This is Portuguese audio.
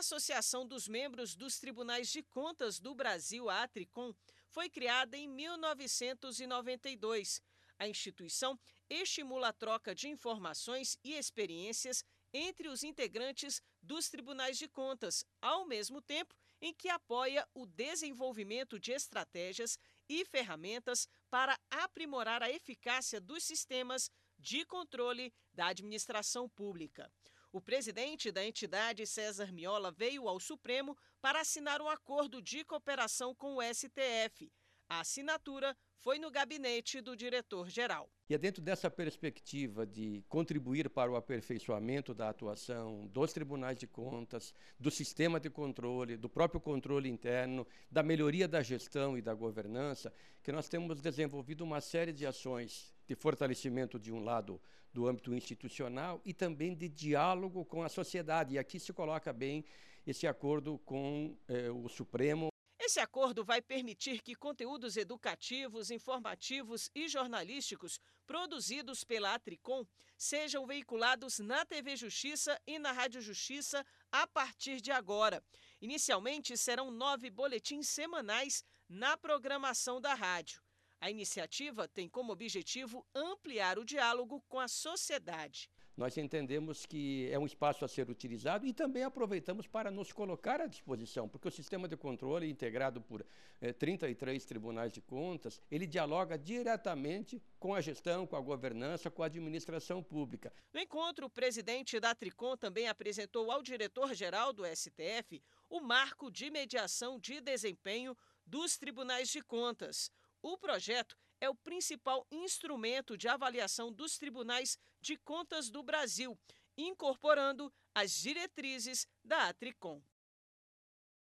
Associação dos Membros dos Tribunais de Contas do Brasil, a Atricom, foi criada em 1992. A instituição estimula a troca de informações e experiências entre os integrantes dos tribunais de contas, ao mesmo tempo em que apoia o desenvolvimento de estratégias e ferramentas para aprimorar a eficácia dos sistemas de controle da administração pública. O presidente da entidade, César Miola, veio ao Supremo para assinar um acordo de cooperação com o STF. A assinatura foi no gabinete do diretor-geral. E é dentro dessa perspectiva de contribuir para o aperfeiçoamento da atuação dos tribunais de contas, do sistema de controle, do próprio controle interno, da melhoria da gestão e da governança, que nós temos desenvolvido uma série de ações de fortalecimento, de um lado, do âmbito institucional e também de diálogo com a sociedade. E aqui se coloca bem esse acordo com eh, o Supremo esse acordo vai permitir que conteúdos educativos, informativos e jornalísticos produzidos pela Atricom sejam veiculados na TV Justiça e na Rádio Justiça a partir de agora. Inicialmente serão nove boletins semanais na programação da rádio. A iniciativa tem como objetivo ampliar o diálogo com a sociedade. Nós entendemos que é um espaço a ser utilizado e também aproveitamos para nos colocar à disposição, porque o sistema de controle integrado por eh, 33 tribunais de contas, ele dialoga diretamente com a gestão, com a governança, com a administração pública. No encontro, o presidente da Tricom também apresentou ao diretor-geral do STF o marco de mediação de desempenho dos tribunais de contas. O projeto é o principal instrumento de avaliação dos tribunais de contas do Brasil, incorporando as diretrizes da Atricom.